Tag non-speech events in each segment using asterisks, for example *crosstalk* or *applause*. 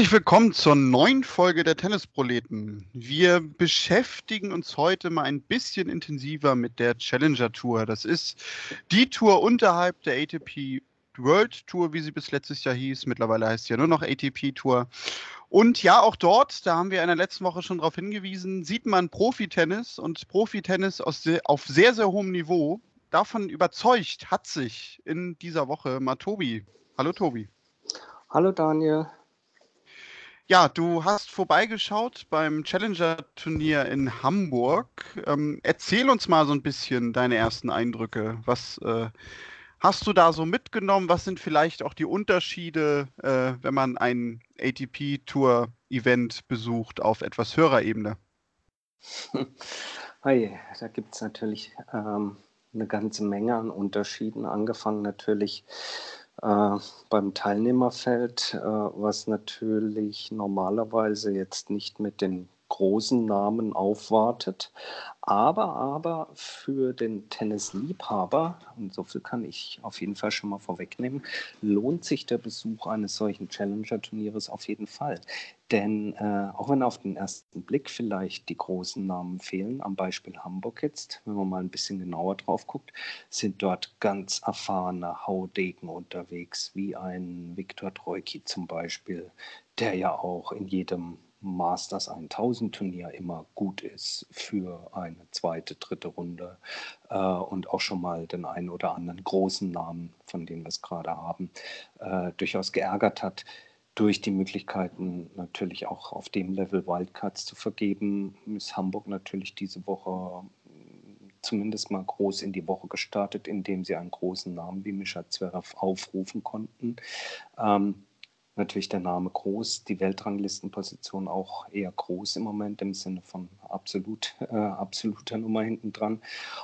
Herzlich willkommen zur neuen Folge der Tennisproleten. Wir beschäftigen uns heute mal ein bisschen intensiver mit der Challenger Tour. Das ist die Tour unterhalb der ATP World Tour, wie sie bis letztes Jahr hieß. Mittlerweile heißt sie ja nur noch ATP Tour. Und ja, auch dort, da haben wir in der letzten Woche schon darauf hingewiesen, sieht man Profitennis und Profitennis auf sehr, sehr hohem Niveau. Davon überzeugt hat sich in dieser Woche mal Tobi. Hallo Tobi. Hallo Daniel. Ja, du hast vorbeigeschaut beim Challenger-Turnier in Hamburg. Ähm, erzähl uns mal so ein bisschen deine ersten Eindrücke. Was äh, hast du da so mitgenommen? Was sind vielleicht auch die Unterschiede, äh, wenn man ein ATP-Tour-Event besucht auf etwas höherer Ebene? *laughs* Hey, da gibt es natürlich ähm, eine ganze Menge an Unterschieden, angefangen natürlich äh, beim Teilnehmerfeld, äh, was natürlich normalerweise jetzt nicht mit den großen Namen aufwartet. Aber, aber für den Tennisliebhaber, und so viel kann ich auf jeden Fall schon mal vorwegnehmen, lohnt sich der Besuch eines solchen Challenger-Turnieres auf jeden Fall. Denn äh, auch wenn auf den ersten Blick vielleicht die großen Namen fehlen, am Beispiel Hamburg jetzt, wenn man mal ein bisschen genauer drauf guckt, sind dort ganz erfahrene Haudegen unterwegs, wie ein Viktor Troiki zum Beispiel, der ja auch in jedem Masters 1000 Turnier immer gut ist für eine zweite, dritte Runde äh, und auch schon mal den einen oder anderen großen Namen, von dem wir es gerade haben, äh, durchaus geärgert hat. Durch die Möglichkeiten natürlich auch auf dem Level Wildcards zu vergeben, ist Hamburg natürlich diese Woche zumindest mal groß in die Woche gestartet, indem sie einen großen Namen wie Mischa Zverev aufrufen konnten. Ähm, natürlich der Name groß, die Weltranglistenposition auch eher groß im Moment im Sinne von absolut, *laughs* äh, absoluter Nummer hinten dran.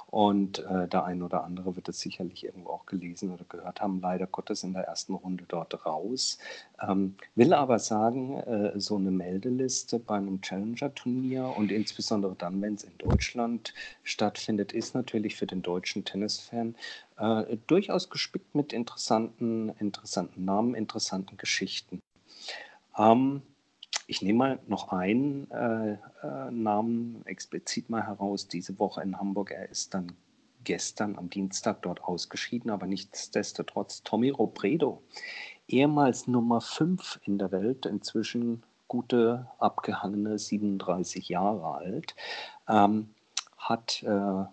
Und äh, der ein oder andere wird es sicherlich irgendwo auch gelesen oder gehört haben, leider Gottes in der ersten Runde dort raus. Ähm, will aber sagen, äh, so eine Meldeliste bei einem Challenger-Turnier und insbesondere dann, wenn es in Deutschland stattfindet, ist natürlich für den deutschen Tennisfan äh, durchaus gespickt mit interessanten, interessanten Namen, interessanten Geschichten. Ähm, ich nehme mal noch einen äh, äh, Namen explizit mal heraus. Diese Woche in Hamburg. Er ist dann gestern am Dienstag dort ausgeschieden, aber nichtsdestotrotz Tommy Robredo, ehemals Nummer 5 in der Welt, inzwischen gute abgehangene 37 Jahre alt, ähm, hat äh,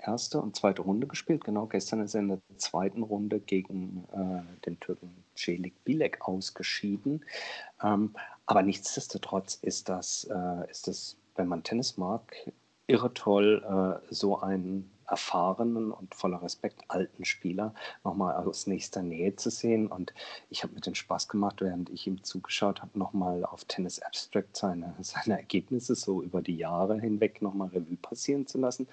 erste und zweite Runde gespielt. Genau, gestern ist er in der zweiten Runde gegen äh, den Türken Celik Bilek ausgeschieden. Ähm, aber nichtsdestotrotz ist das, äh, ist das, wenn man Tennis mag, irre toll, äh, so einen erfahrenen und voller Respekt alten Spieler nochmal aus nächster Nähe zu sehen. Und ich habe mir den Spaß gemacht, während ich ihm zugeschaut habe, nochmal auf Tennis Abstract seine, *laughs* seine Ergebnisse so über die Jahre hinweg nochmal Revue passieren zu lassen.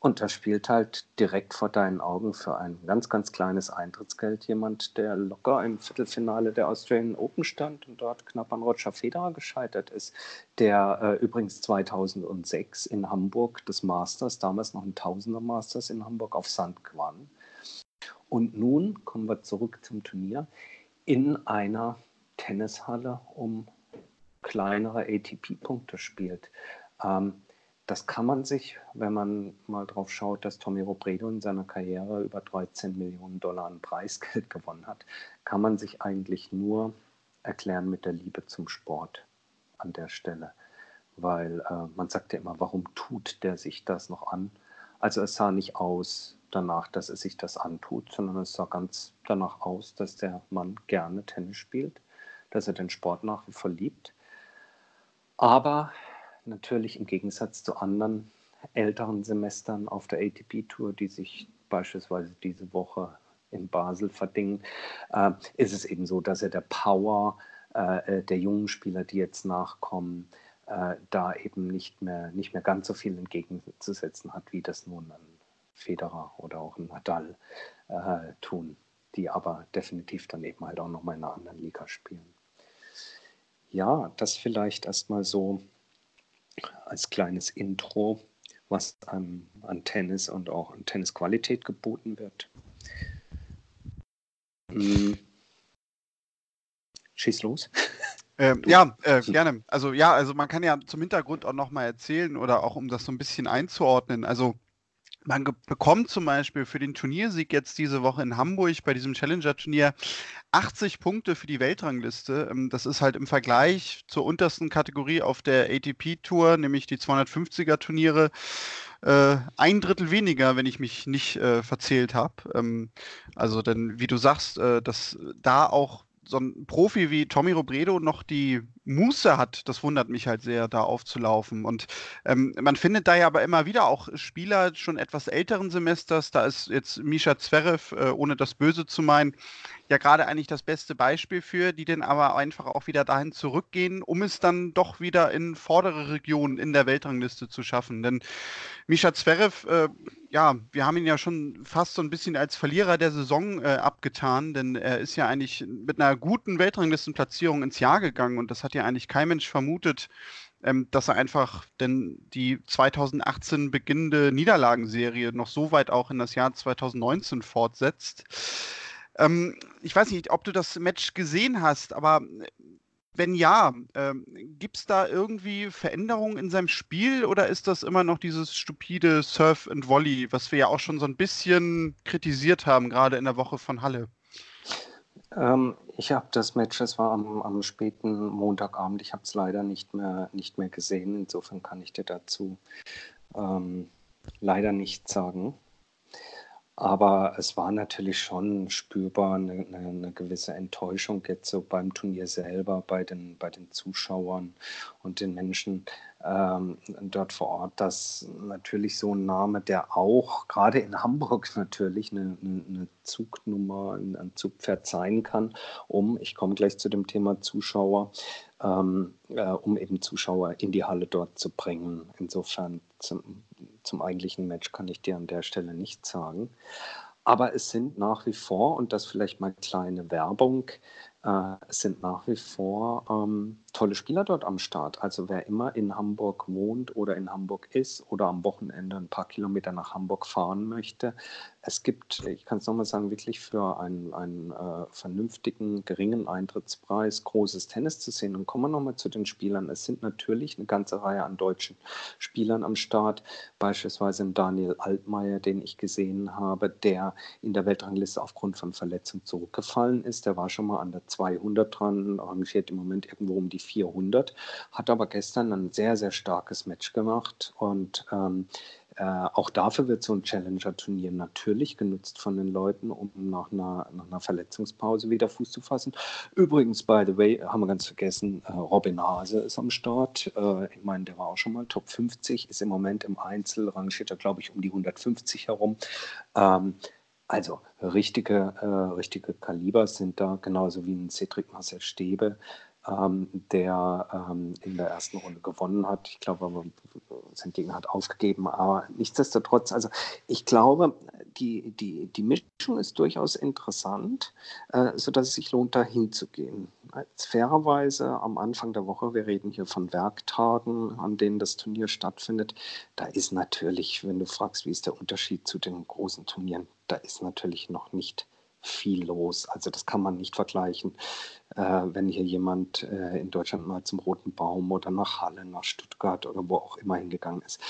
Und da spielt halt direkt vor deinen Augen für ein ganz, ganz kleines Eintrittsgeld jemand, der locker im Viertelfinale der Australian Open stand und dort knapp an Roger Federer gescheitert ist, der äh, übrigens 2006 in Hamburg des Masters, damals noch ein Tausender Masters in Hamburg auf Sand gewann. Und nun kommen wir zurück zum Turnier in einer Tennishalle um kleinere ATP-Punkte spielt. Ähm, das kann man sich, wenn man mal drauf schaut, dass Tommy Robredo in seiner Karriere über 13 Millionen Dollar an Preisgeld *laughs* gewonnen hat, kann man sich eigentlich nur erklären mit der Liebe zum Sport an der Stelle. Weil äh, man sagt ja immer, warum tut der sich das noch an? Also es sah nicht aus danach, dass er sich das antut, sondern es sah ganz danach aus, dass der Mann gerne Tennis spielt, dass er den Sport nach wie vor liebt. Aber natürlich im Gegensatz zu anderen älteren Semestern auf der ATP-Tour, die sich beispielsweise diese Woche in Basel verdingen, äh, ist es eben so, dass er der Power äh, der jungen Spieler, die jetzt nachkommen, äh, da eben nicht mehr, nicht mehr ganz so viel entgegenzusetzen hat, wie das nun ein Federer oder auch ein Nadal äh, tun, die aber definitiv dann eben halt auch nochmal in einer anderen Liga spielen. Ja, das vielleicht erstmal so als kleines Intro, was an, an Tennis und auch an Tennisqualität geboten wird. Hm. Schieß los. *laughs* Ähm, ja, äh, gerne. Also ja, also man kann ja zum Hintergrund auch nochmal erzählen oder auch um das so ein bisschen einzuordnen. Also man bekommt zum Beispiel für den Turniersieg jetzt diese Woche in Hamburg bei diesem Challenger-Turnier 80 Punkte für die Weltrangliste. Ähm, das ist halt im Vergleich zur untersten Kategorie auf der ATP-Tour, nämlich die 250er-Turniere, äh, ein Drittel weniger, wenn ich mich nicht äh, verzählt habe. Ähm, also, denn wie du sagst, äh, dass da auch so ein Profi wie Tommy Robredo noch die Muße hat, das wundert mich halt sehr, da aufzulaufen. Und ähm, man findet da ja aber immer wieder auch Spieler schon etwas älteren Semesters. Da ist jetzt Misha Zverev, äh, ohne das Böse zu meinen, ja gerade eigentlich das beste Beispiel für, die dann aber einfach auch wieder dahin zurückgehen, um es dann doch wieder in vordere Regionen in der Weltrangliste zu schaffen. Denn Misha Zverev, äh, ja, wir haben ihn ja schon fast so ein bisschen als Verlierer der Saison äh, abgetan, denn er ist ja eigentlich mit einer guten Weltranglistenplatzierung ins Jahr gegangen und das hat ja eigentlich kein Mensch vermutet, ähm, dass er einfach denn die 2018 beginnende Niederlagenserie noch so weit auch in das Jahr 2019 fortsetzt. Ähm, ich weiß nicht, ob du das Match gesehen hast, aber wenn ja, ähm, gibt es da irgendwie Veränderungen in seinem Spiel oder ist das immer noch dieses stupide Surf and Volley, was wir ja auch schon so ein bisschen kritisiert haben, gerade in der Woche von Halle? Ähm, ich habe das Match, das war am, am späten Montagabend, ich habe es leider nicht mehr, nicht mehr gesehen. Insofern kann ich dir dazu ähm, leider nichts sagen. Aber es war natürlich schon spürbar eine, eine, gewisse Enttäuschung jetzt so beim Turnier selber, bei den, bei den Zuschauern und den Menschen ähm, dort vor Ort, dass natürlich so ein Name, der auch gerade in Hamburg *laughs* natürlich eine, eine Zugnummer, ein Zugpferd sein kann, um, ich komme gleich zu dem Thema Zuschauer, ähm, äh, um eben Zuschauer in die Halle dort zu bringen. Insofern zum, zum eigentlichen Match kann ich dir an der Stelle nichts sagen. Aber es sind nach wie vor, und das vielleicht mal kleine Werbung, äh, es sind nach wie vor ähm, tolle Spieler dort am Start. Also wer immer in Hamburg wohnt oder in Hamburg ist oder am Wochenende ein paar Kilometer nach Hamburg fahren möchte, es gibt, ich kann es nochmal sagen, wirklich für einen, einen äh, vernünftigen, geringen Eintrittspreis großes Tennis zu sehen. Und kommen wir nochmal zu den Spielern. Es sind natürlich eine ganze Reihe an deutschen Spielern am Start, beispielsweise Daniel Altmaier, den ich gesehen habe, der in der Weltrangliste aufgrund von Verletzung zurückgefallen ist. Der war schon mal an der 200 dran, rangiert im Moment irgendwo um die 400, hat aber gestern ein sehr, sehr starkes Match gemacht und ähm, äh, auch dafür wird so ein Challenger-Turnier natürlich genutzt von den Leuten, um nach einer, nach einer Verletzungspause wieder Fuß zu fassen. Übrigens, by the way, haben wir ganz vergessen, äh, Robin Hase ist am Start. Äh, ich meine, der war auch schon mal Top 50, ist im Moment im Einzel, rangiert er, glaube ich, um die 150 herum. Ähm, also richtige, äh, richtige Kaliber sind da, genauso wie ein Cedric Marcel Stäbe, ähm, der ähm, in der ersten Runde gewonnen hat. Ich glaube, sein Gegner hat aufgegeben, aber nichtsdestotrotz, also ich glaube, die, die, die Mischung ist durchaus interessant, äh, sodass es sich lohnt, da hinzugehen. Fairerweise am Anfang der Woche, wir reden hier von Werktagen, an denen das Turnier stattfindet, da ist natürlich, wenn du fragst, wie ist der Unterschied zu den großen Turnieren, da ist natürlich noch nicht viel los. Also das kann man nicht vergleichen, äh, wenn hier jemand äh, in Deutschland mal zum Roten Baum oder nach Halle, nach Stuttgart oder wo auch immer hingegangen ist.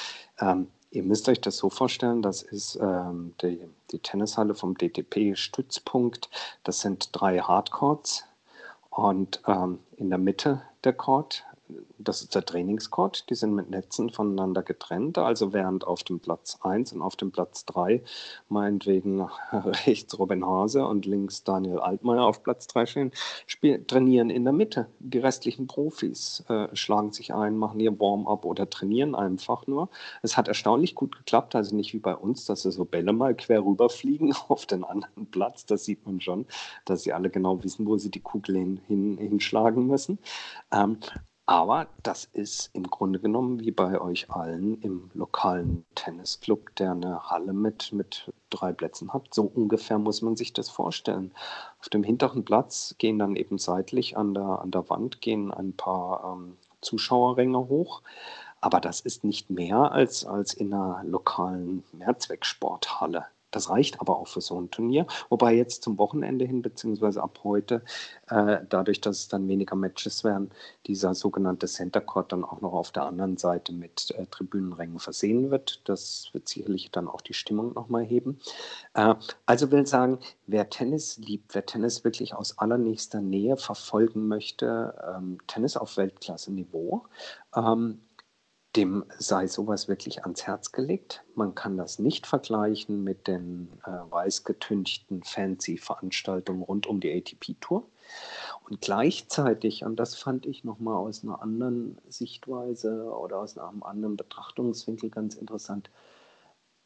Ähm, ihr müsst euch das so vorstellen, das ist ähm, die, die Tennishalle vom DTP-Stützpunkt. Das sind drei Hardcourts und ähm, in der Mitte der Court das ist der Trainingscourt, die sind mit Netzen voneinander getrennt. Also während auf dem Platz 1 und auf dem Platz 3 meinetwegen *laughs* rechts Robin Hase und links Daniel Altmaier auf Platz 3 stehen, trainieren in der Mitte. Die restlichen Profis äh, schlagen sich ein, machen ihr Warm-up oder trainieren einfach nur. Es hat erstaunlich gut geklappt, also nicht wie bei uns, dass sie so Bälle mal quer rüberfliegen *laughs* auf den anderen Platz. Das sieht man schon, dass sie alle genau wissen, wo sie die Kugel hin, hinschlagen müssen. Ähm, aber das ist im Grunde genommen wie bei euch allen im lokalen Tennisclub, der eine Halle mit, mit drei Plätzen hat. So ungefähr muss man sich das vorstellen. Auf dem hinteren Platz gehen dann eben seitlich an der, an der Wand gehen ein paar ähm, Zuschauerränge hoch. Aber das ist nicht mehr als, als in einer lokalen Mehrzwecksporthalle. Das reicht aber auch für so ein Turnier. Wobei jetzt zum Wochenende hin, beziehungsweise ab heute, äh, dadurch, dass es dann weniger Matches werden, dieser sogenannte Center Court dann auch noch auf der anderen Seite mit äh, Tribünenrängen versehen wird. Das wird sicherlich dann auch die Stimmung nochmal heben. Äh, also will sagen, wer Tennis liebt, wer Tennis wirklich aus allernächster Nähe verfolgen möchte, ähm, Tennis auf Weltklasse-Niveau, ähm, dem sei sowas wirklich ans Herz gelegt. Man kann das nicht vergleichen mit den äh, weißgetünchten Fancy-Veranstaltungen rund um die ATP-Tour. Und gleichzeitig, und das fand ich nochmal aus einer anderen Sichtweise oder aus einem anderen Betrachtungswinkel ganz interessant,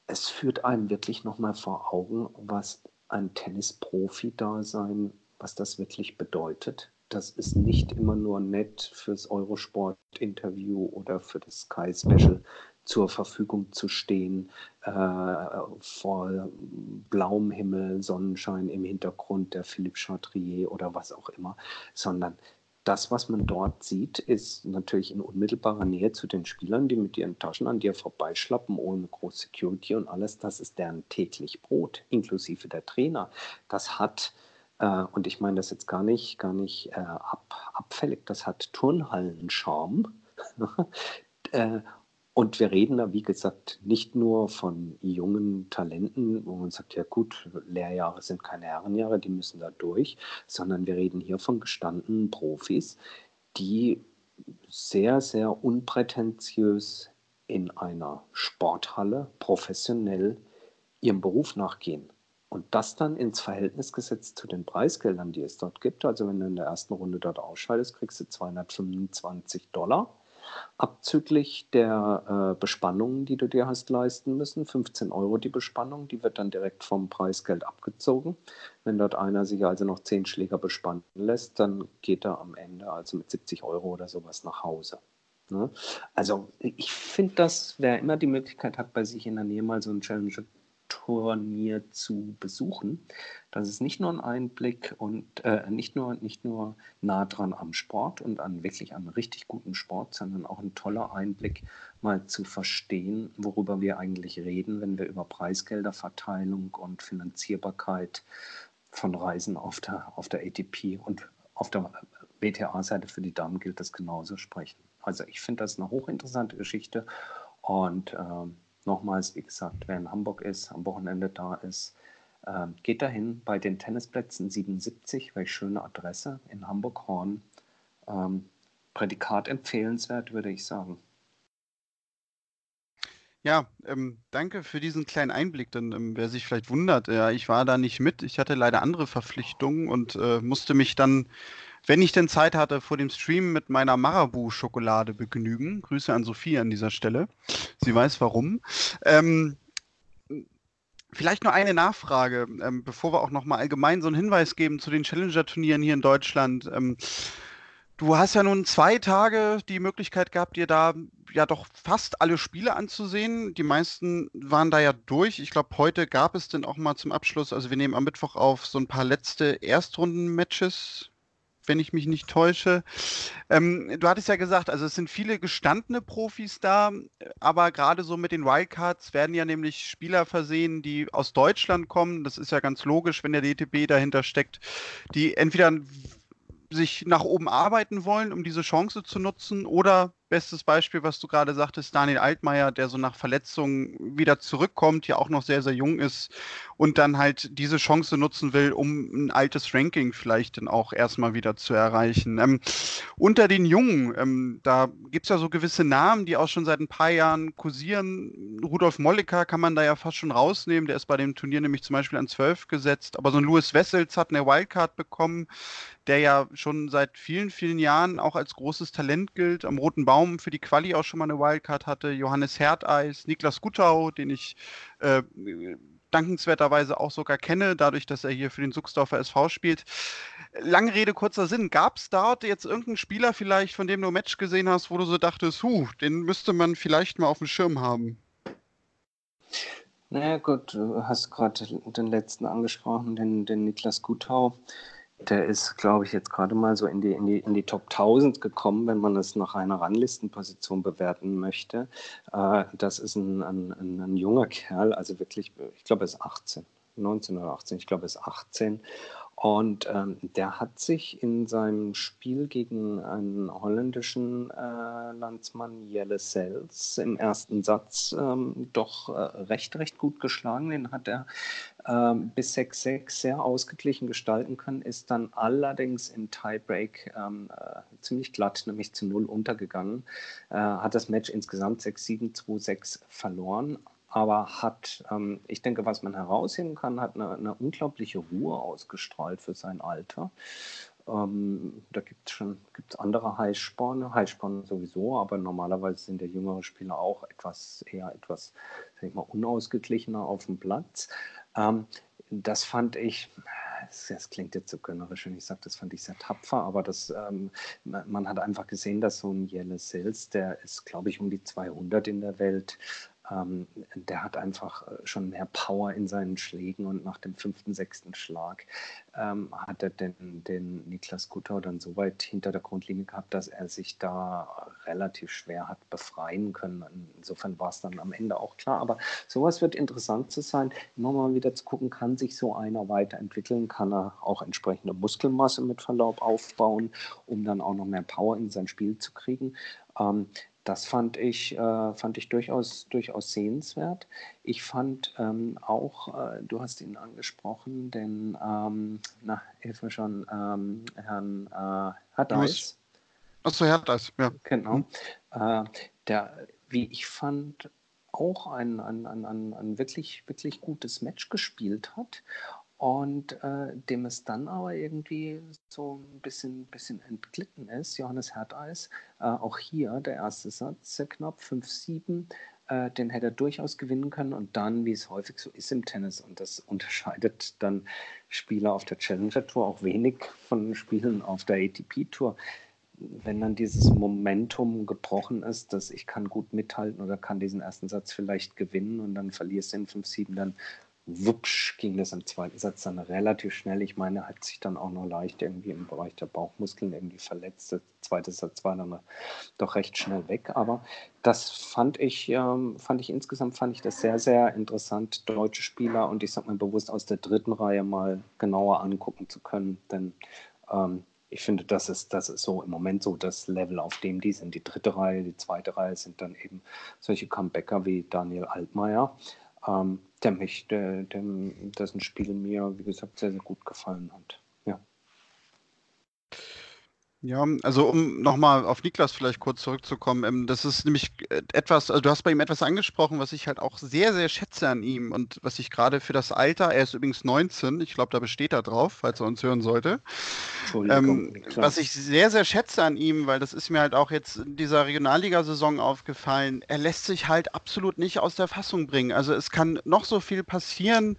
es führt einem wirklich nochmal vor Augen, was ein Tennisprofi-Dasein, was das wirklich bedeutet das ist nicht immer nur nett fürs Eurosport-Interview oder für das Sky-Special zur Verfügung zu stehen, äh, vor blauem Himmel, Sonnenschein im Hintergrund, der Philippe Chatrier oder was auch immer, sondern das, was man dort sieht, ist natürlich in unmittelbarer Nähe zu den Spielern, die mit ihren Taschen an dir vorbeischlappen, ohne große Security und alles. Das ist deren täglich Brot, inklusive der Trainer. Das hat und ich meine das jetzt gar nicht, gar nicht äh, ab, abfällig, das hat Turnhallen-Charme. *laughs* äh, und wir reden da, wie gesagt, nicht nur von jungen Talenten, wo man sagt, ja gut, Lehrjahre sind keine Herrenjahre, die müssen da durch, sondern wir reden hier von gestandenen Profis, die sehr, sehr unprätentiös in einer Sporthalle professionell ihrem Beruf nachgehen. Und das dann ins Verhältnis gesetzt zu den Preisgeldern, die es dort gibt. Also wenn du in der ersten Runde dort ausscheidest, kriegst du 225 Dollar abzüglich der äh, Bespannungen, die du dir hast leisten müssen. 15 Euro die Bespannung, die wird dann direkt vom Preisgeld abgezogen. Wenn dort einer sich also noch 10 Schläger bespannen lässt, dann geht er am Ende also mit 70 Euro oder sowas nach Hause. Ne? Also ich finde das, wer immer die Möglichkeit hat, bei sich in der Nähe mal so ein Challenger Turnier zu besuchen. Das ist nicht nur ein Einblick und äh, nicht, nur, nicht nur nah dran am Sport und an wirklich einem richtig guten Sport, sondern auch ein toller Einblick, mal zu verstehen, worüber wir eigentlich reden, wenn wir über Preisgelderverteilung und Finanzierbarkeit von Reisen auf der, auf der ATP und auf der WTA-Seite für die Damen gilt das genauso sprechen. Also ich finde das eine hochinteressante Geschichte und ähm, Nochmals, wie gesagt, wer in Hamburg ist, am Wochenende da ist, äh, geht dahin bei den Tennisplätzen 77, welche schöne Adresse in Hamburg-Horn. Ähm, Prädikat empfehlenswert, würde ich sagen. Ja, ähm, danke für diesen kleinen Einblick. Denn ähm, wer sich vielleicht wundert, ja, ich war da nicht mit. Ich hatte leider andere Verpflichtungen und äh, musste mich dann wenn ich denn Zeit hatte, vor dem Stream mit meiner Marabu-Schokolade begnügen. Grüße an Sophie an dieser Stelle. Sie weiß warum. Ähm, Vielleicht nur eine Nachfrage, ähm, bevor wir auch nochmal allgemein so einen Hinweis geben zu den Challenger-Turnieren hier in Deutschland. Ähm, du hast ja nun zwei Tage die Möglichkeit gehabt, dir da ja doch fast alle Spiele anzusehen. Die meisten waren da ja durch. Ich glaube, heute gab es dann auch mal zum Abschluss, also wir nehmen am Mittwoch auf, so ein paar letzte Erstrunden-Matches wenn ich mich nicht täusche. Ähm, du hattest ja gesagt, also es sind viele gestandene Profis da, aber gerade so mit den Wildcards werden ja nämlich Spieler versehen, die aus Deutschland kommen. Das ist ja ganz logisch, wenn der DTB dahinter steckt, die entweder sich nach oben arbeiten wollen, um diese Chance zu nutzen, oder bestes Beispiel, was du gerade sagtest, Daniel Altmaier, der so nach Verletzungen wieder zurückkommt, ja auch noch sehr, sehr jung ist und dann halt diese Chance nutzen will, um ein altes Ranking vielleicht dann auch erstmal wieder zu erreichen. Ähm, unter den Jungen, ähm, da gibt es ja so gewisse Namen, die auch schon seit ein paar Jahren kursieren. Rudolf Molliker kann man da ja fast schon rausnehmen, der ist bei dem Turnier nämlich zum Beispiel an 12 gesetzt, aber so ein Louis Wessels hat eine Wildcard bekommen, der ja schon seit vielen, vielen Jahren auch als großes Talent gilt, am Roten Baum Baum für die Quali auch schon mal eine Wildcard hatte, Johannes Herdeis, Niklas Guttau, den ich äh, dankenswerterweise auch sogar kenne, dadurch, dass er hier für den Suchsdorfer SV spielt. Lange Rede, kurzer Sinn. Gab es dort jetzt irgendeinen Spieler vielleicht, von dem du ein Match gesehen hast, wo du so dachtest, huh, den müsste man vielleicht mal auf dem Schirm haben? Naja, gut, du hast gerade den letzten angesprochen, den, den Niklas Guttau der ist, glaube ich, jetzt gerade mal so in die, in, die, in die Top 1000 gekommen, wenn man es nach einer Ranglistenposition bewerten möchte. Äh, das ist ein, ein, ein, ein, junger Kerl, also wirklich, ich glaube, er ist 18, 19 oder 18, ich glaube, er ist 18 und ähm, der hat sich in seinem Spiel gegen einen holländischen äh, Landsmann, Jelle Sels, im ersten Satz ähm, doch äh, recht, recht gut geschlagen. Den hat er ähm, bis 6-6 sehr ausgeglichen gestalten können, ist dann allerdings im Tiebreak ähm, äh, ziemlich glatt, nämlich zu 0 untergegangen. Äh, hat das Match insgesamt 6-7, 2-6 verloren aber hat, ähm, ich denke, was man herausheben kann, hat eine, eine unglaubliche Ruhe ausgestrahlt für sein Alter. Ähm, da gibt es schon gibt's andere Highsporne, Highsporne sowieso, aber normalerweise sind der jüngere Spieler auch etwas eher etwas, sag ich mal, unausgeglichener auf dem Platz. Ähm, das fand ich, das klingt jetzt so gönnerisch, wenn ich sage, das fand ich sehr tapfer, aber das, ähm, man hat einfach gesehen, dass so ein Jelle Sils, der ist, glaube ich, um die 200 in der Welt, ähm, der hat einfach äh, schon mehr Power in seinen Schlägen und nach dem fünften, sechsten Schlag ähm, hat er den, den Niklas Guttau dann so weit hinter der Grundlinie gehabt, dass er sich da relativ schwer hat befreien können. Insofern war es dann am Ende auch klar. Aber sowas wird interessant zu sein, immer mal wieder zu gucken, kann sich so einer weiterentwickeln, kann er auch entsprechende Muskelmasse mit Verlaub aufbauen, um dann auch noch mehr Power in sein Spiel zu kriegen. Ähm, das fand ich, äh, fand ich durchaus, durchaus sehenswert. Ich fand ähm, auch, äh, du hast ihn angesprochen, den, ähm, na, hilf mir schon, ähm, Herrn äh, Haddais. Achso, Herr Haddais, ja. Genau. Mhm. Äh, der, wie ich fand, auch ein, ein, ein, ein wirklich, wirklich gutes Match gespielt hat und äh, dem es dann aber irgendwie so ein bisschen, bisschen entglitten ist. Johannes Herteis, äh, auch hier der erste Satz, sehr knapp, 5-7, äh, den hätte er durchaus gewinnen können und dann, wie es häufig so ist im Tennis, und das unterscheidet dann Spieler auf der Challenger Tour auch wenig von Spielen auf der ATP Tour. Wenn dann dieses Momentum gebrochen ist, dass ich kann gut mithalten oder kann diesen ersten Satz vielleicht gewinnen und dann verlierst du in 5-7, dann wupsch ging das im zweiten Satz dann relativ schnell. Ich meine, er hat sich dann auch noch leicht irgendwie im Bereich der Bauchmuskeln irgendwie verletzt. Der zweite Satz war dann doch recht schnell weg. Aber das fand ich, ähm, fand ich insgesamt fand ich das sehr, sehr interessant, deutsche Spieler und ich sag mal bewusst aus der dritten Reihe mal genauer angucken zu können. Denn ähm, ich finde, das ist, das ist so im Moment so das Level, auf dem die sind. Die dritte Reihe, die zweite Reihe sind dann eben solche Comebacker wie Daniel Altmaier ähm, der mich, der, dem, dessen Spiel mir, wie gesagt, sehr, sehr gut gefallen hat. Ja. Ja, also um nochmal auf Niklas vielleicht kurz zurückzukommen, ähm, das ist nämlich äh, etwas, also du hast bei ihm etwas angesprochen, was ich halt auch sehr, sehr schätze an ihm und was ich gerade für das Alter, er ist übrigens 19, ich glaube, da besteht er drauf, falls er uns hören sollte. Ähm, was ich sehr, sehr schätze an ihm, weil das ist mir halt auch jetzt in dieser Regionalligasaison aufgefallen, er lässt sich halt absolut nicht aus der Fassung bringen. Also es kann noch so viel passieren.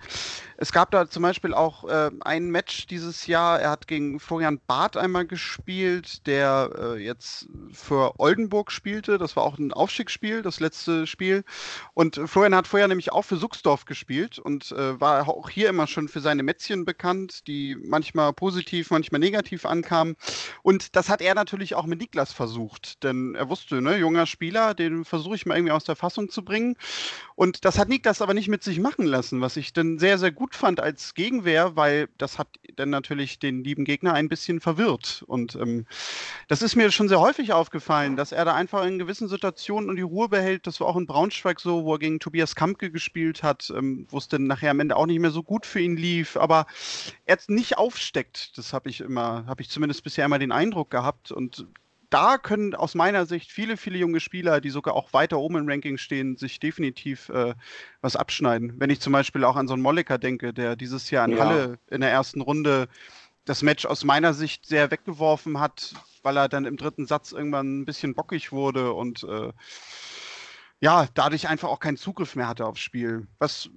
Es gab da zum Beispiel auch äh, ein Match dieses Jahr, er hat gegen Florian Barth einmal gespielt, der äh, jetzt für Oldenburg spielte. Das war auch ein Aufstiegsspiel, das letzte Spiel. Und Florian hat vorher nämlich auch für Suchsdorf gespielt und äh, war auch hier immer schon für seine Mätzchen bekannt, die manchmal positiv, manchmal negativ ankamen. Und das hat er natürlich auch mit Niklas versucht, denn er wusste, ne, junger Spieler, den versuche ich mal irgendwie aus der Fassung zu bringen. Und das hat Niklas aber nicht mit sich machen lassen, was ich dann sehr, sehr gut fand als Gegenwehr, weil das hat dann natürlich den lieben Gegner ein bisschen verwirrt. Und ähm, das ist mir schon sehr häufig aufgefallen, dass er da einfach in gewissen Situationen die Ruhe behält. Das war auch in Braunschweig so, wo er gegen Tobias Kampke gespielt hat, ähm, wo es dann nachher am Ende auch nicht mehr so gut für ihn lief. Aber er nicht aufsteckt, das habe ich immer, habe ich zumindest bisher immer den Eindruck gehabt. Und da können aus meiner Sicht viele, viele junge Spieler, die sogar auch weiter oben im Ranking stehen, sich definitiv äh, was abschneiden. Wenn ich zum Beispiel auch an so einen Molliker denke, der dieses Jahr in ja. Halle in der ersten Runde das Match aus meiner Sicht sehr weggeworfen hat, weil er dann im dritten Satz irgendwann ein bisschen bockig wurde und äh, ja, dadurch einfach auch keinen Zugriff mehr hatte aufs Spiel. Was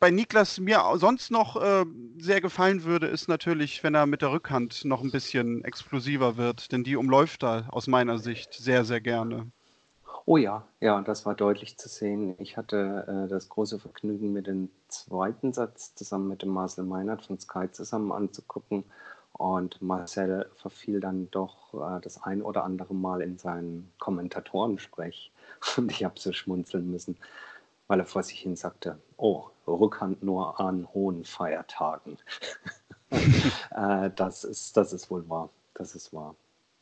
bei Niklas mir sonst noch äh, sehr gefallen würde, ist natürlich, wenn er mit der Rückhand noch ein bisschen explosiver wird, denn die umläuft er aus meiner Sicht sehr, sehr gerne. Oh ja, ja, das war deutlich zu sehen. Ich hatte äh, das große Vergnügen, mir den zweiten Satz zusammen mit dem Marcel Meinert von Sky zusammen anzugucken. Und Marcel verfiel dann doch äh, das ein oder andere Mal in seinen Kommentatorensprech. *laughs* Und ich habe so schmunzeln müssen, weil er vor sich hin sagte, oh, Rückhand nur an hohen Feiertagen. *laughs* äh, das, ist, das ist wohl wahr. Das ist wahr.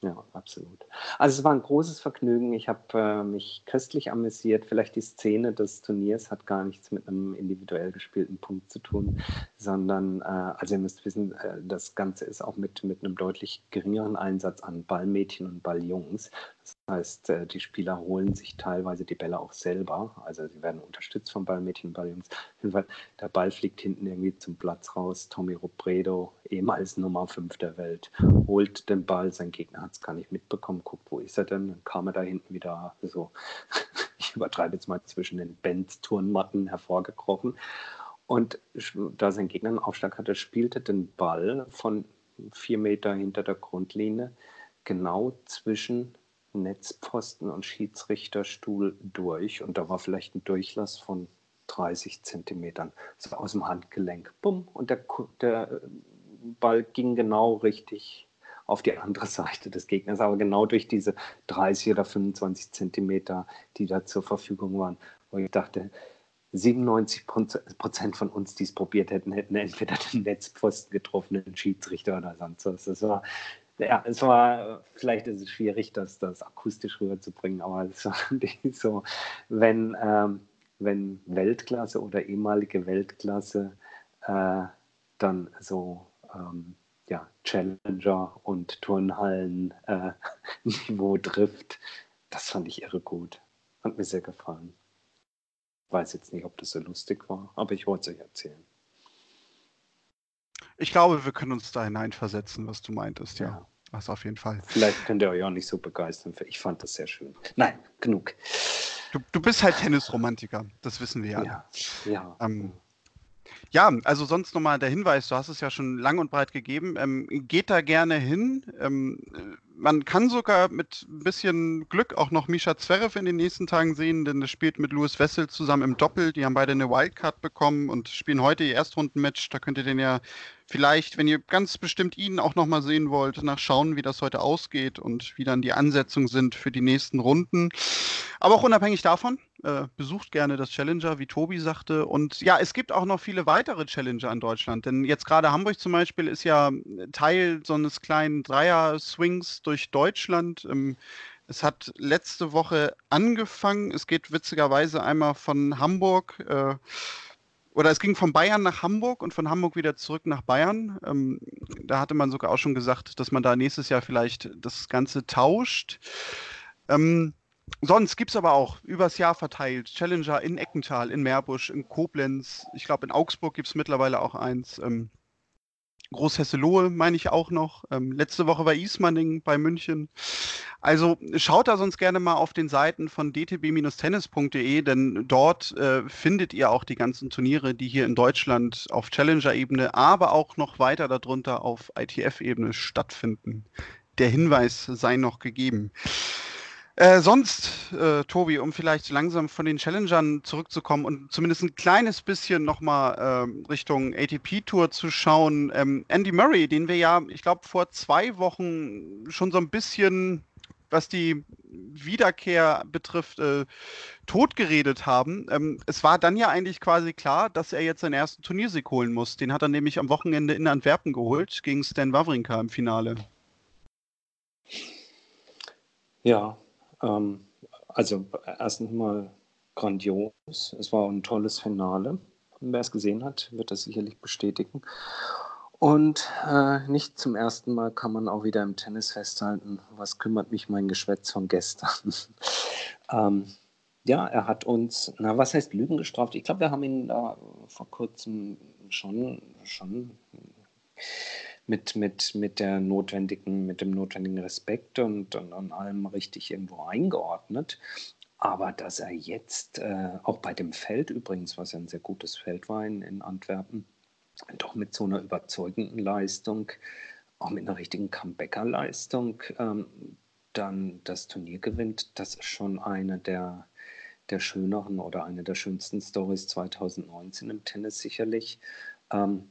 Ja, absolut. Also es war ein großes Vergnügen. Ich habe äh, mich köstlich amüsiert. Vielleicht die Szene des Turniers hat gar nichts mit einem individuell gespielten Punkt zu tun, sondern, äh, also ihr müsst wissen, äh, das Ganze ist auch mit, mit einem deutlich geringeren Einsatz an Ballmädchen und Balljungs. Das heißt, äh, die Spieler holen sich teilweise die Bälle auch selber. Also sie werden unterstützt von Ballmädchen Balljungs. Der Ball fliegt hinten irgendwie zum Platz raus. Tommy Robredo, ehemals Nummer 5 der Welt, holt den Ball. Sein Gegner hat es gar nicht mitbekommen. Guckt, wo ist er denn? Dann kam er da hinten wieder so, *laughs* ich übertreibe jetzt mal, zwischen den Band-Turnmatten hervorgekrochen. Und da sein Gegner einen Aufschlag hatte, spielte den Ball von vier Meter hinter der Grundlinie genau zwischen Netzpfosten und Schiedsrichterstuhl durch und da war vielleicht ein Durchlass von 30 Zentimetern, so aus dem Handgelenk. Bumm, und der, der Ball ging genau richtig auf die andere *laughs* Seite des Gegners, aber genau durch diese 30 oder 25 Zentimeter, die da zur Verfügung waren, wo ich dachte, 97 Prozent von uns, die es probiert hätten, hätten entweder den Netzpfosten getroffen, den Schiedsrichter oder sonst was. Das war ja, es war, vielleicht ist es schwierig, das, das akustisch rüberzubringen, aber *laughs* es war so, wenn, ähm, wenn Weltklasse oder ehemalige Weltklasse äh, dann so ähm, ja, Challenger und Turnhallen äh, *laughs* trifft, das fand ich irre gut. Hat mir sehr gefallen. Weiß jetzt nicht, ob das so lustig war, aber ich wollte es euch erzählen. Ich glaube, wir können uns da hineinversetzen, was du meintest, ja. ja. Das auf jeden Fall. Vielleicht könnt ihr euch auch nicht so begeistern. Ich fand das sehr schön. Nein, genug. Du, du bist halt Tennisromantiker, das wissen wir ja. Ja, ja. Ähm, ja, also sonst nochmal der Hinweis, du hast es ja schon lang und breit gegeben. Ähm, geht da gerne hin. Ähm, man kann sogar mit ein bisschen Glück auch noch Misha Zverev in den nächsten Tagen sehen, denn er spielt mit Louis Wessel zusammen im Doppel. Die haben beide eine Wildcard bekommen und spielen heute ihr Erstrundenmatch. Da könnt ihr den ja vielleicht, wenn ihr ganz bestimmt ihn auch nochmal sehen wollt, nachschauen, wie das heute ausgeht und wie dann die Ansetzungen sind für die nächsten Runden. Aber auch unabhängig davon, äh, besucht gerne das Challenger, wie Tobi sagte. Und ja, es gibt auch noch viele weitere Challenger in Deutschland. Denn jetzt gerade Hamburg zum Beispiel ist ja Teil so eines kleinen Dreier-Swings durch Deutschland. Ähm, es hat letzte Woche angefangen. Es geht witzigerweise einmal von Hamburg. Äh, oder es ging von Bayern nach Hamburg und von Hamburg wieder zurück nach Bayern. Ähm, da hatte man sogar auch schon gesagt, dass man da nächstes Jahr vielleicht das Ganze tauscht. Ähm, sonst gibt es aber auch übers Jahr verteilt Challenger in Eckental, in Meerbusch, in Koblenz. Ich glaube, in Augsburg gibt es mittlerweile auch eins. Ähm, Großhesselohe meine ich auch noch. Ähm, letzte Woche war Ismaning bei München. Also schaut da sonst gerne mal auf den Seiten von dtb-tennis.de, denn dort äh, findet ihr auch die ganzen Turniere, die hier in Deutschland auf Challenger-Ebene, aber auch noch weiter darunter auf ITF-Ebene stattfinden. Der Hinweis sei noch gegeben. Äh, sonst, äh, Tobi, um vielleicht langsam von den Challengern zurückzukommen und zumindest ein kleines bisschen nochmal äh, Richtung ATP-Tour zu schauen. Ähm, Andy Murray, den wir ja, ich glaube, vor zwei Wochen schon so ein bisschen, was die Wiederkehr betrifft, äh, totgeredet haben. Ähm, es war dann ja eigentlich quasi klar, dass er jetzt seinen ersten Turniersieg holen muss. Den hat er nämlich am Wochenende in Antwerpen geholt, gegen Stan Wawrinka im Finale. Ja, ähm, also erstens mal grandios. Es war ein tolles Finale. Wer es gesehen hat, wird das sicherlich bestätigen. Und äh, nicht zum ersten Mal kann man auch wieder im Tennis festhalten, was kümmert mich mein Geschwätz von gestern. *laughs* ähm, ja, er hat uns, na, was heißt Lügen gestraft? Ich glaube, wir haben ihn da vor kurzem schon, schon mit, mit, mit, der notwendigen, mit dem notwendigen Respekt und, und, und allem richtig irgendwo eingeordnet. Aber dass er jetzt, äh, auch bei dem Feld übrigens, was ja ein sehr gutes Feld war in, in Antwerpen, doch mit so einer überzeugenden Leistung, auch mit einer richtigen Comebacker-Leistung, ähm, dann das Turnier gewinnt, das ist schon eine der, der schöneren oder eine der schönsten Stories 2019 im Tennis sicherlich. Ähm,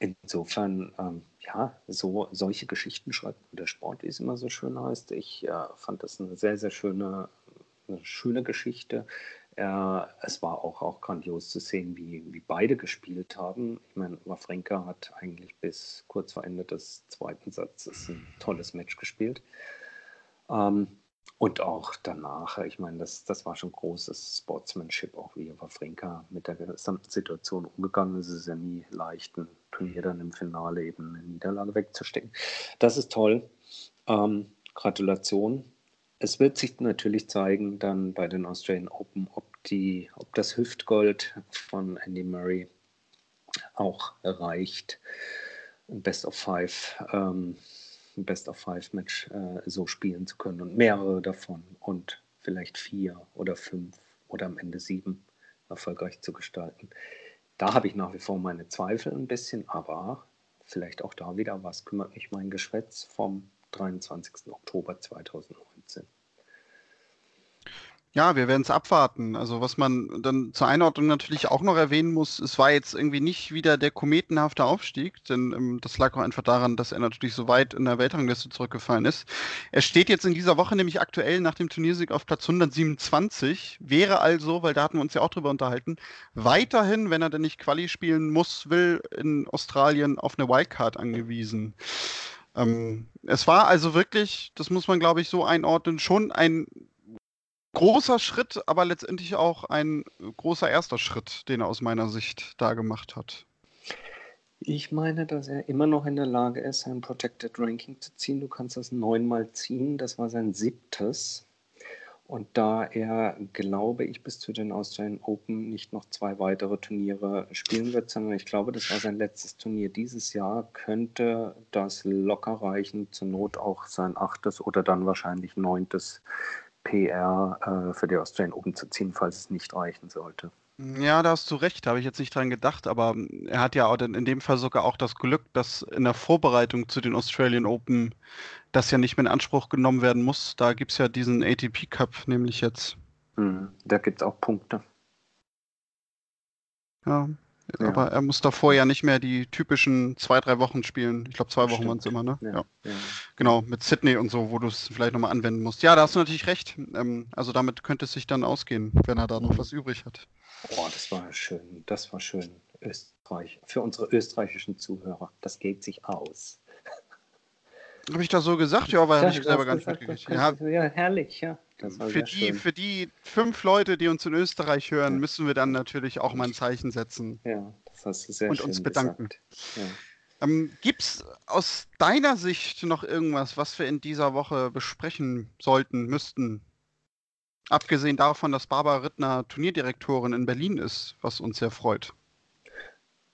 insofern, ähm, ja, so solche Geschichten schreibt der Sport, wie es immer so schön heißt. Ich äh, fand das eine sehr, sehr schöne, eine schöne Geschichte. Äh, es war auch, auch grandios zu sehen, wie, wie beide gespielt haben. Ich meine, Wawrinka hat eigentlich bis kurz vor Ende des zweiten Satzes ein tolles Match gespielt. Ähm, und auch danach, ich meine, das, das war schon großes Sportsmanship, auch wie Wawrinka mit der gesamten Situation umgegangen ist. Es ist ja nie leicht, ein Turnier dann im Finale eben eine Niederlage wegzustecken. Das ist toll. Ähm, Gratulation. Es wird sich natürlich zeigen dann bei den Australian Open, ob, die, ob das Hüftgold von Andy Murray auch erreicht. Best of Five. Ähm, ein Best-of-Five-Match äh, so spielen zu können und mehrere davon und vielleicht vier oder fünf oder am Ende sieben erfolgreich zu gestalten. Da habe ich nach wie vor meine Zweifel ein bisschen, aber vielleicht auch da wieder, was kümmert mich mein Geschwätz vom 23. Oktober 2019. Ja, wir werden es abwarten. Also was man dann zur Einordnung natürlich auch noch erwähnen muss, es war jetzt irgendwie nicht wieder der kometenhafte Aufstieg, denn ähm, das lag auch einfach daran, dass er natürlich so weit in der Weltrangliste zurückgefallen ist. Er steht jetzt in dieser Woche nämlich aktuell nach dem Turniersieg auf Platz 127, wäre also, weil da hatten wir uns ja auch drüber unterhalten, weiterhin, wenn er denn nicht Quali spielen muss, will, in Australien auf eine Wildcard angewiesen. Ähm, es war also wirklich, das muss man glaube ich so einordnen, schon ein großer Schritt, aber letztendlich auch ein großer erster Schritt, den er aus meiner Sicht da gemacht hat. Ich meine, dass er immer noch in der Lage ist, ein Protected Ranking zu ziehen. Du kannst das neunmal ziehen. Das war sein siebtes. Und da er, glaube ich, bis zu den Australian Open nicht noch zwei weitere Turniere spielen wird, sondern ich glaube, das war sein letztes Turnier dieses Jahr, könnte das locker reichen, zur Not auch sein achtes oder dann wahrscheinlich neuntes PR äh, für die Australian Open zu ziehen, falls es nicht reichen sollte. Ja, da hast du recht, da habe ich jetzt nicht dran gedacht, aber er hat ja auch in dem Fall sogar auch das Glück, dass in der Vorbereitung zu den Australian Open das ja nicht mehr in Anspruch genommen werden muss. Da gibt es ja diesen ATP Cup nämlich jetzt. Mhm, da gibt es auch Punkte. Ja, ja. Aber er muss davor ja nicht mehr die typischen zwei, drei Wochen spielen. Ich glaube, zwei Wochen waren es immer, ne? Ja, ja. Genau, mit Sydney und so, wo du es vielleicht nochmal anwenden musst. Ja, da hast du natürlich recht. Ähm, also damit könnte es sich dann ausgehen, wenn er da noch was übrig hat. Boah, das war schön. Das war schön. Österreich. Für unsere österreichischen Zuhörer. Das geht sich aus. Habe ich das so gesagt? Ja, weil habe ich selber gar nicht mitgekriegt. Ja, herrlich, ja. Für die, für die fünf Leute, die uns in Österreich hören, ja. müssen wir dann natürlich auch mal ein Zeichen setzen. Ja, das hast du sehr Und schön uns bedanken. Ja. Ähm, Gibt es aus deiner Sicht noch irgendwas, was wir in dieser Woche besprechen sollten, müssten? Abgesehen davon, dass Barbara Rittner Turnierdirektorin in Berlin ist, was uns sehr freut.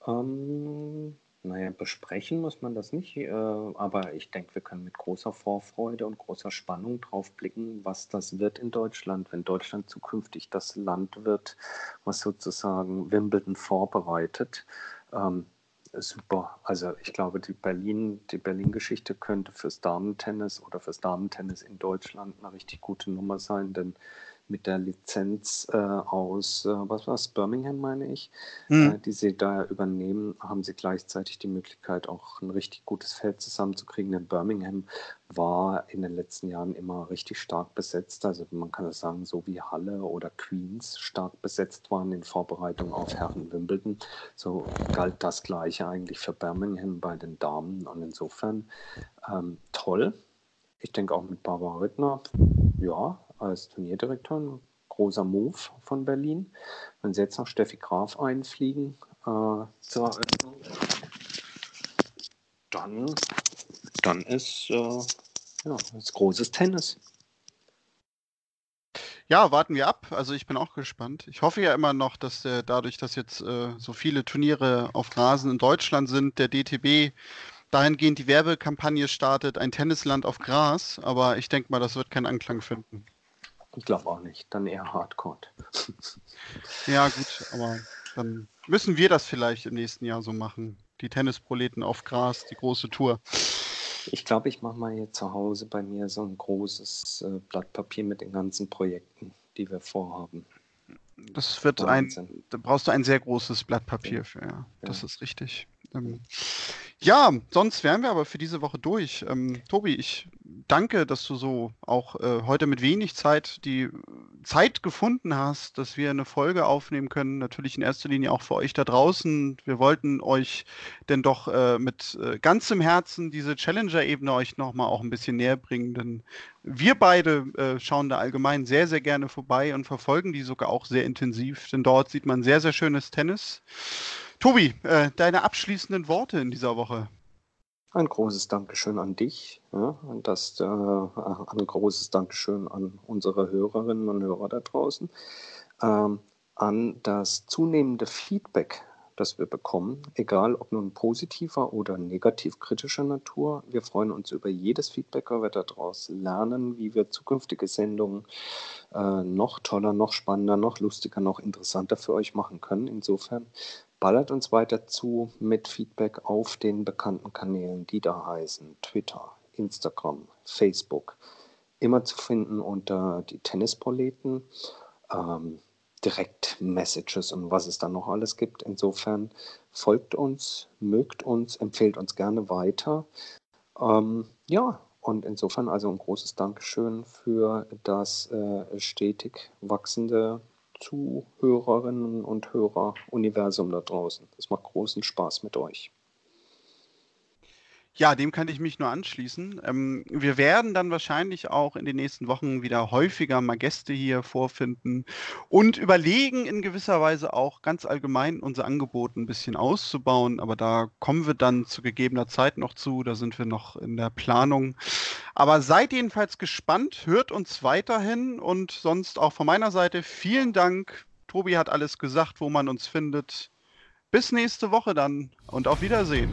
Ähm, naja, besprechen muss man das nicht, äh, aber ich denke, wir können mit großer Vorfreude und großer Spannung drauf blicken, was das wird in Deutschland, wenn Deutschland zukünftig das Land wird, was sozusagen Wimbledon vorbereitet. Ähm, super. Also ich glaube, die Berlin, die Berlin-Geschichte könnte fürs Damentennis oder fürs Damentennis in Deutschland eine richtig gute Nummer sein, denn mit der Lizenz äh, aus, äh, was war es, Birmingham, meine ich, mhm. äh, die sie da übernehmen, haben sie gleichzeitig die Möglichkeit, auch ein richtig gutes Feld zusammenzukriegen. Denn Birmingham war in den letzten Jahren immer richtig stark besetzt. Also man kann das sagen, so wie Halle oder Queens stark besetzt waren in Vorbereitung auf Herren Wimbledon. So galt das Gleiche eigentlich für Birmingham bei den Damen. Und insofern ähm, toll. Ich denke auch mit Barbara Rittner, ja, als Turnierdirektor. Ein großer Move von Berlin. Wenn sie jetzt noch Steffi Graf einfliegen äh, zur Eröffnung, dann, dann ist, äh, ja, ist großes Tennis. Ja, warten wir ab. Also ich bin auch gespannt. Ich hoffe ja immer noch, dass der, dadurch, dass jetzt äh, so viele Turniere auf Rasen in Deutschland sind, der DTB dahingehend die Werbekampagne startet, ein Tennisland auf Gras. Aber ich denke mal, das wird keinen Anklang finden. Ich glaube auch nicht. Dann eher Hardcore. *laughs* ja, gut, aber dann müssen wir das vielleicht im nächsten Jahr so machen. Die Tennisproleten auf Gras, die große Tour. Ich glaube, ich mache mal hier zu Hause bei mir so ein großes äh, Blatt Papier mit den ganzen Projekten, die wir vorhaben. Das wird Wahnsinn. ein, da brauchst du ein sehr großes Blatt Papier für, ja. Das ja. ist richtig. Ähm, ja, sonst wären wir aber für diese Woche durch. Ähm, Tobi, ich danke, dass du so auch äh, heute mit wenig Zeit die Zeit gefunden hast, dass wir eine Folge aufnehmen können. Natürlich in erster Linie auch für euch da draußen. Wir wollten euch denn doch äh, mit äh, ganzem Herzen diese Challenger-Ebene euch nochmal auch ein bisschen näher bringen, denn wir beide äh, schauen da allgemein sehr, sehr gerne vorbei und verfolgen die sogar auch sehr intensiv, denn dort sieht man sehr, sehr schönes Tennis. Tobi, äh, deine abschließenden Worte in dieser Woche. Ein großes Dankeschön an dich ja, und das, äh, ein großes Dankeschön an unsere Hörerinnen und Hörer da draußen, ähm, an das zunehmende Feedback, das wir bekommen, egal ob nun positiver oder negativ kritischer Natur. Wir freuen uns über jedes Feedback, weil wir daraus lernen, wie wir zukünftige Sendungen äh, noch toller, noch spannender, noch lustiger, noch interessanter für euch machen können. Insofern Ballert uns weiter zu mit Feedback auf den bekannten Kanälen, die da heißen Twitter, Instagram, Facebook. Immer zu finden unter die Tennisproleten, ähm, Direkt-Messages und was es dann noch alles gibt. Insofern folgt uns, mögt uns, empfehlt uns gerne weiter. Ähm, ja, und insofern also ein großes Dankeschön für das äh, stetig wachsende Zuhörerinnen und Hörer-Universum da draußen. Es macht großen Spaß mit euch. Ja, dem kann ich mich nur anschließen. Ähm, wir werden dann wahrscheinlich auch in den nächsten Wochen wieder häufiger mal Gäste hier vorfinden und überlegen, in gewisser Weise auch ganz allgemein unser Angebot ein bisschen auszubauen. Aber da kommen wir dann zu gegebener Zeit noch zu. Da sind wir noch in der Planung. Aber seid jedenfalls gespannt, hört uns weiterhin und sonst auch von meiner Seite vielen Dank. Tobi hat alles gesagt, wo man uns findet. Bis nächste Woche dann und auf Wiedersehen.